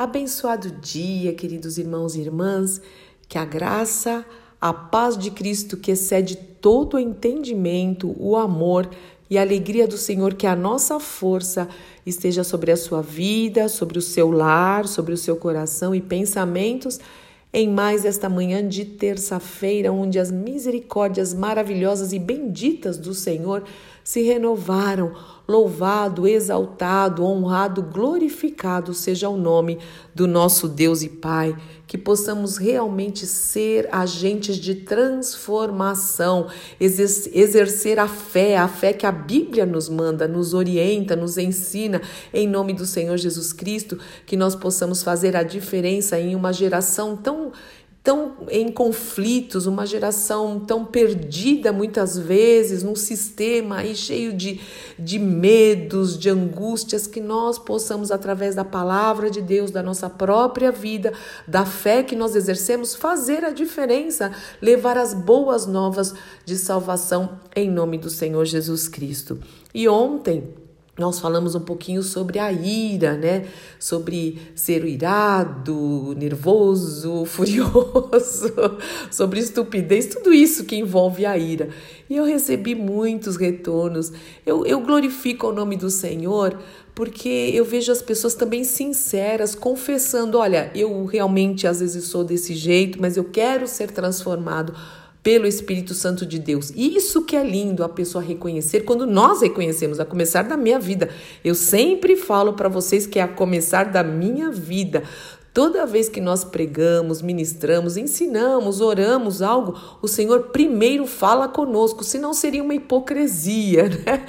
Abençoado dia, queridos irmãos e irmãs, que a graça, a paz de Cristo que excede todo o entendimento, o amor e a alegria do Senhor, que a nossa força esteja sobre a sua vida, sobre o seu lar, sobre o seu coração e pensamentos em mais esta manhã de terça-feira, onde as misericórdias maravilhosas e benditas do Senhor se renovaram. Louvado, exaltado, honrado, glorificado seja o nome do nosso Deus e Pai. Que possamos realmente ser agentes de transformação, exercer a fé, a fé que a Bíblia nos manda, nos orienta, nos ensina, em nome do Senhor Jesus Cristo, que nós possamos fazer a diferença em uma geração tão tão em conflitos, uma geração tão perdida muitas vezes, num sistema aí cheio de, de medos, de angústias, que nós possamos, através da palavra de Deus, da nossa própria vida, da fé que nós exercemos, fazer a diferença, levar as boas novas de salvação em nome do Senhor Jesus Cristo. E ontem, nós falamos um pouquinho sobre a ira, né? Sobre ser irado, nervoso, furioso, sobre estupidez, tudo isso que envolve a ira. E eu recebi muitos retornos. Eu, eu glorifico o nome do Senhor porque eu vejo as pessoas também sinceras, confessando: olha, eu realmente às vezes sou desse jeito, mas eu quero ser transformado pelo Espírito Santo de Deus. Isso que é lindo a pessoa reconhecer quando nós reconhecemos, a começar da minha vida. Eu sempre falo para vocês que é a começar da minha vida. Toda vez que nós pregamos, ministramos, ensinamos, oramos algo, o Senhor primeiro fala conosco, senão seria uma hipocrisia, né?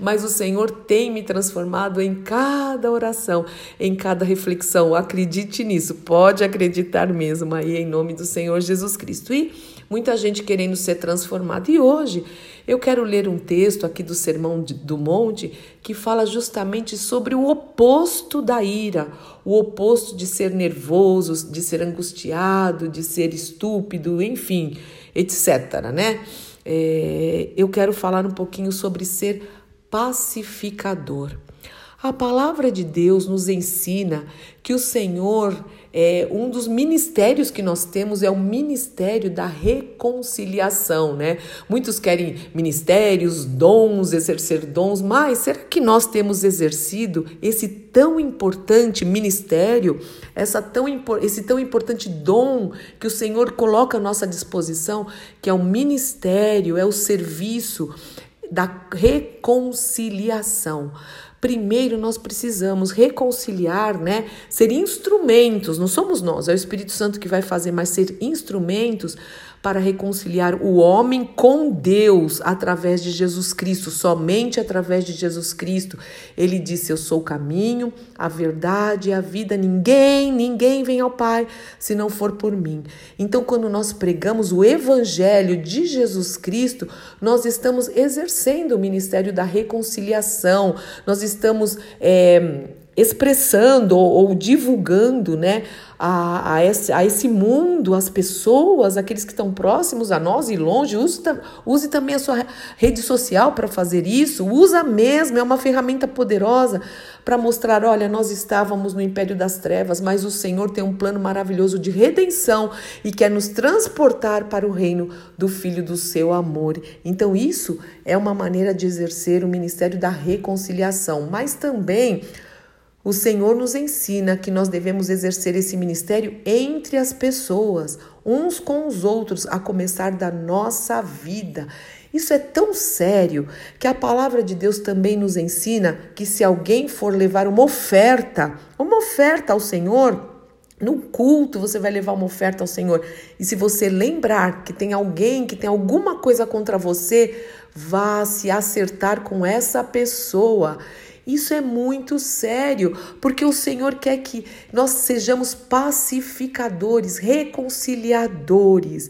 Mas o Senhor tem me transformado em cada oração, em cada reflexão. Acredite nisso, pode acreditar mesmo aí em nome do Senhor Jesus Cristo. E muita gente querendo ser transformada. E hoje eu quero ler um texto aqui do Sermão do Monte que fala justamente sobre o oposto da ira, o oposto de ser nervoso, de ser angustiado, de ser estúpido, enfim, etc. Né? É, eu quero falar um pouquinho sobre ser pacificador. A palavra de Deus nos ensina que o Senhor, é, um dos ministérios que nós temos é o ministério da reconciliação, né? Muitos querem ministérios, dons, exercer dons, mas será que nós temos exercido esse tão importante ministério, essa tão, esse tão importante dom que o Senhor coloca à nossa disposição, que é o ministério, é o serviço da reconciliação. Primeiro nós precisamos reconciliar, né? Ser instrumentos, não somos nós, é o Espírito Santo que vai fazer, mas ser instrumentos para reconciliar o homem com Deus através de Jesus Cristo, somente através de Jesus Cristo. Ele disse: Eu sou o caminho, a verdade e a vida. Ninguém, ninguém vem ao Pai se não for por mim. Então, quando nós pregamos o Evangelho de Jesus Cristo, nós estamos exercendo o ministério da reconciliação, nós estamos. É, expressando ou, ou, divulgando né, a, a, esse, a esse mundo, as pessoas, aqueles que estão próximos a nós e longe. Use, use também a sua rede social para fazer isso. Usa mesmo, é uma ferramenta poderosa para mostrar: olha, nós estávamos no império das trevas, mas o Senhor tem um plano maravilhoso de redenção e quer nos transportar para o reino do Filho do seu amor. Então, isso é uma maneira de exercer o ministério da reconciliação, mas também o Senhor nos ensina que nós devemos exercer esse ministério entre as pessoas, uns com os outros, a começar da nossa vida. Isso é tão sério que a palavra de Deus também nos ensina que se alguém for levar uma oferta, uma oferta ao Senhor, no culto você vai levar uma oferta ao Senhor. E se você lembrar que tem alguém que tem alguma coisa contra você, vá se acertar com essa pessoa. Isso é muito sério, porque o Senhor quer que nós sejamos pacificadores, reconciliadores.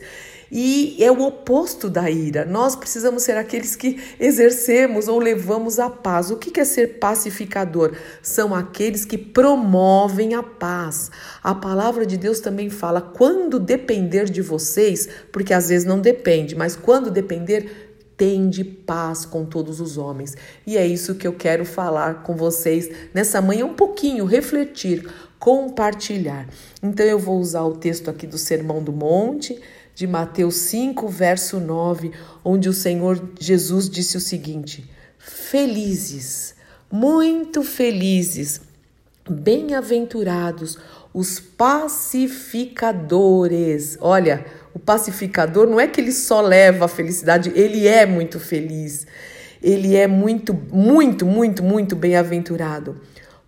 E é o oposto da ira. Nós precisamos ser aqueles que exercemos ou levamos a paz. O que é ser pacificador? São aqueles que promovem a paz. A palavra de Deus também fala: quando depender de vocês, porque às vezes não depende, mas quando depender, tende paz com todos os homens. E é isso que eu quero falar com vocês nessa manhã, um pouquinho, refletir compartilhar. Então eu vou usar o texto aqui do Sermão do Monte, de Mateus 5, verso 9, onde o Senhor Jesus disse o seguinte: Felizes, muito felizes, bem-aventurados os pacificadores. Olha, o pacificador não é que ele só leva a felicidade, ele é muito feliz. Ele é muito, muito, muito, muito bem-aventurado,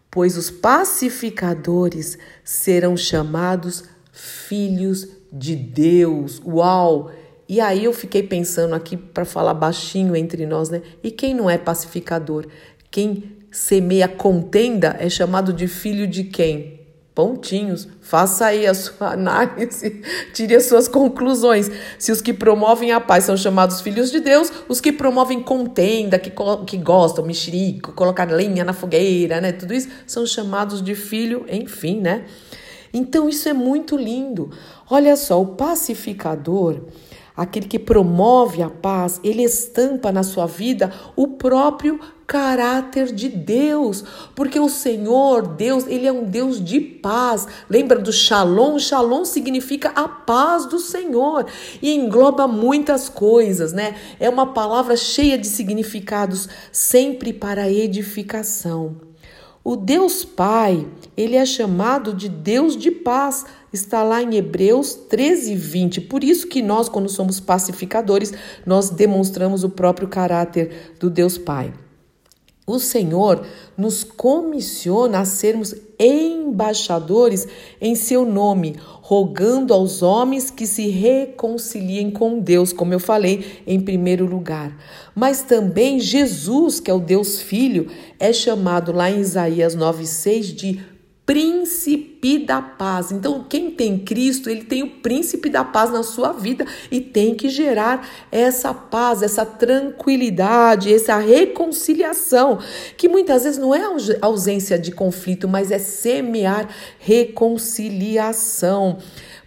pois os pacificadores serão chamados filhos de Deus. Uau! E aí eu fiquei pensando aqui para falar baixinho entre nós, né? E quem não é pacificador? Quem semeia contenda é chamado de filho de quem? Pontinhos. Faça aí a sua análise, tire as suas conclusões. Se os que promovem a paz são chamados filhos de Deus, os que promovem contenda, que, que gostam, mexerico, colocar lenha na fogueira, né? Tudo isso são chamados de filho, enfim, né? Então isso é muito lindo. Olha só, o pacificador, aquele que promove a paz, ele estampa na sua vida o próprio caráter de Deus, porque o Senhor, Deus, ele é um Deus de paz. Lembra do Shalom? Shalom significa a paz do Senhor e engloba muitas coisas, né? É uma palavra cheia de significados, sempre para edificação. O Deus Pai, ele é chamado de Deus de paz. Está lá em Hebreus 13, 20. Por isso que nós, quando somos pacificadores, nós demonstramos o próprio caráter do Deus Pai. O Senhor nos comissiona a sermos embaixadores em seu nome, rogando aos homens que se reconciliem com Deus, como eu falei em primeiro lugar. Mas também Jesus, que é o Deus Filho, é chamado lá em Isaías 9:6 de príncipe da paz. Então, quem tem Cristo, ele tem o príncipe da paz na sua vida e tem que gerar essa paz, essa tranquilidade, essa reconciliação, que muitas vezes não é ausência de conflito, mas é semear reconciliação.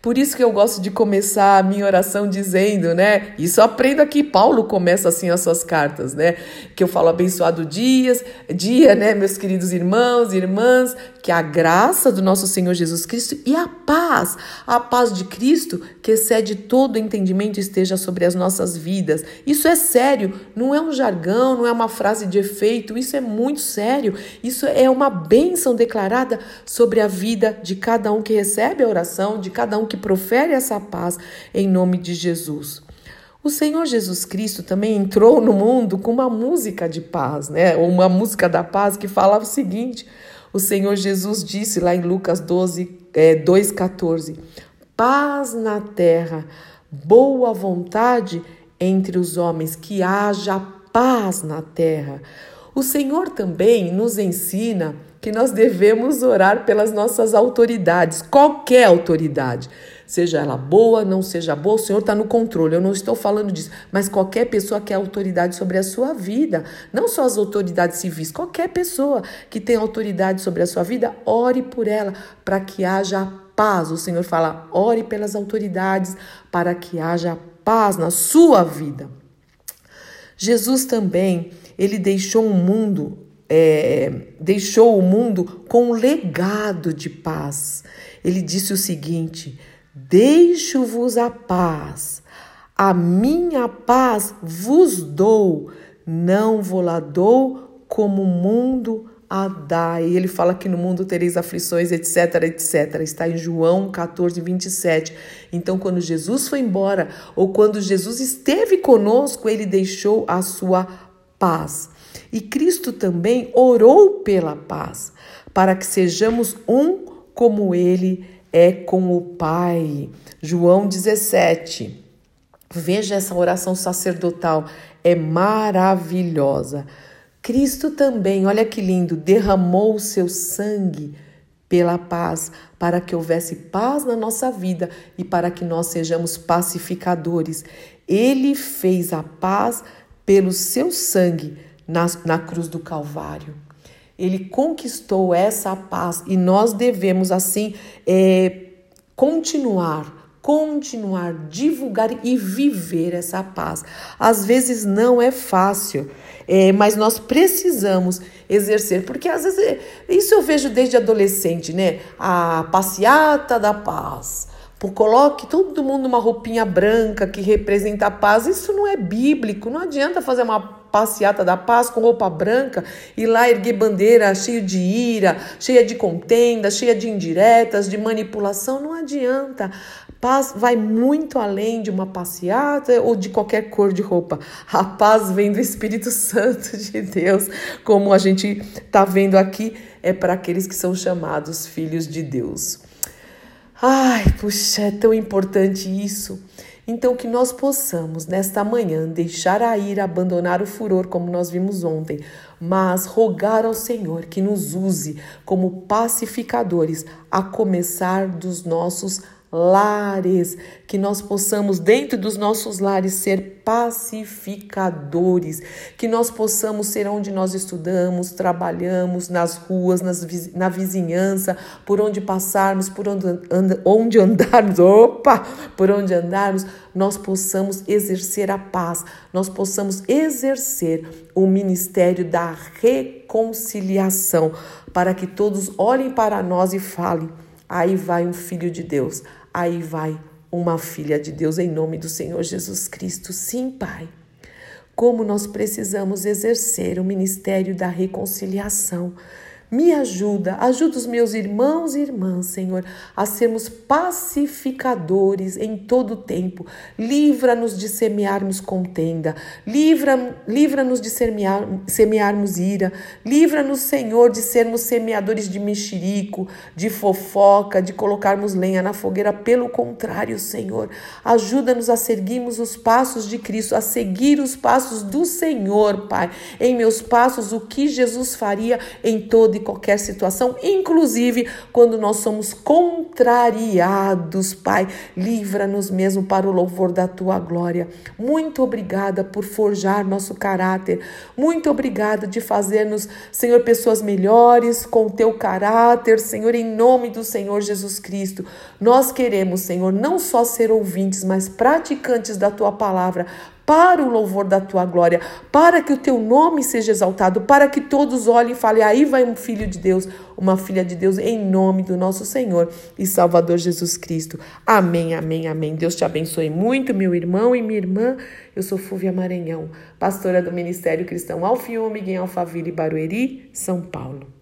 Por isso que eu gosto de começar a minha oração dizendo, né? Isso aprendo aqui, Paulo começa assim as suas cartas, né? Que eu falo abençoado dias, dia, né, meus queridos irmãos e irmãs, que a graça do nosso Senhor Jesus Cristo e a paz, a paz de Cristo, que excede todo entendimento, esteja sobre as nossas vidas. Isso é sério, não é um jargão, não é uma frase de efeito, isso é muito sério. Isso é uma bênção declarada sobre a vida de cada um que recebe a oração, de cada um que profere essa paz em nome de Jesus. O Senhor Jesus Cristo também entrou no mundo com uma música de paz, né? Uma música da paz que falava o seguinte: o Senhor Jesus disse lá em Lucas 12, é, 2,14: Paz na terra, boa vontade entre os homens, que haja paz na terra. O Senhor também nos ensina que nós devemos orar pelas nossas autoridades, qualquer autoridade seja ela boa, não seja boa, o Senhor está no controle. Eu não estou falando disso, mas qualquer pessoa que é autoridade sobre a sua vida, não só as autoridades civis, qualquer pessoa que tem autoridade sobre a sua vida, ore por ela para que haja paz. O Senhor fala: ore pelas autoridades para que haja paz na sua vida. Jesus também, ele deixou um mundo é, deixou o mundo com um legado de paz. Ele disse o seguinte: Deixo-vos a paz, a minha paz vos dou, não vou lá dou como o mundo a dá. E ele fala que no mundo tereis aflições, etc, etc. Está em João 14, 27. Então, quando Jesus foi embora, ou quando Jesus esteve conosco, ele deixou a sua paz. E Cristo também orou pela paz, para que sejamos um como ele é é com o Pai. João 17. Veja essa oração sacerdotal, é maravilhosa. Cristo também, olha que lindo, derramou o seu sangue pela paz, para que houvesse paz na nossa vida e para que nós sejamos pacificadores. Ele fez a paz pelo seu sangue na, na cruz do Calvário. Ele conquistou essa paz e nós devemos, assim, é, continuar continuar, divulgar e viver essa paz. Às vezes não é fácil, é, mas nós precisamos exercer, porque às vezes é, isso eu vejo desde adolescente, né? A passeata da paz. Por coloque todo mundo uma roupinha branca que representa a paz. Isso não é bíblico. Não adianta fazer uma passeata da paz com roupa branca e lá erguer bandeira cheia de ira, cheia de contenda, cheia de indiretas, de manipulação. Não adianta. Paz vai muito além de uma passeata ou de qualquer cor de roupa. A paz vem do Espírito Santo de Deus, como a gente está vendo aqui, é para aqueles que são chamados filhos de Deus. Ai, puxa, é tão importante isso. Então, que nós possamos, nesta manhã, deixar a ira, abandonar o furor, como nós vimos ontem, mas rogar ao Senhor que nos use como pacificadores, a começar dos nossos lares, que nós possamos, dentro dos nossos lares, ser pacificadores, que nós possamos ser onde nós estudamos, trabalhamos, nas ruas, nas, na vizinhança, por onde passarmos, por onde, and, onde andarmos, opa, por onde andarmos, nós possamos exercer a paz, nós possamos exercer o ministério da reconciliação, para que todos olhem para nós e falem Aí vai um filho de Deus, aí vai uma filha de Deus em nome do Senhor Jesus Cristo. Sim, Pai. Como nós precisamos exercer o ministério da reconciliação me ajuda, ajuda os meus irmãos e irmãs, Senhor, a sermos pacificadores em todo o tempo. Livra-nos de semearmos contenda, livra-nos livra de semear, semearmos ira, livra-nos, Senhor, de sermos semeadores de mexerico, de fofoca, de colocarmos lenha na fogueira. Pelo contrário, Senhor, ajuda-nos a seguirmos os passos de Cristo, a seguir os passos do Senhor, Pai. Em meus passos, o que Jesus faria em todo de qualquer situação, inclusive quando nós somos contrariados, Pai. Livra-nos mesmo para o louvor da tua glória. Muito obrigada por forjar nosso caráter. Muito obrigada de fazer-nos, Senhor, pessoas melhores com o teu caráter, Senhor, em nome do Senhor Jesus Cristo. Nós queremos, Senhor, não só ser ouvintes, mas praticantes da tua palavra para o louvor da tua glória, para que o teu nome seja exaltado, para que todos olhem e falem: aí vai um filho de Deus, uma filha de Deus, em nome do nosso Senhor e Salvador Jesus Cristo. Amém, amém, amém. Deus te abençoe muito, meu irmão e minha irmã. Eu sou Fúvia Maranhão, pastora do Ministério Cristão Alfiômega em Alphaville, Barueri, São Paulo.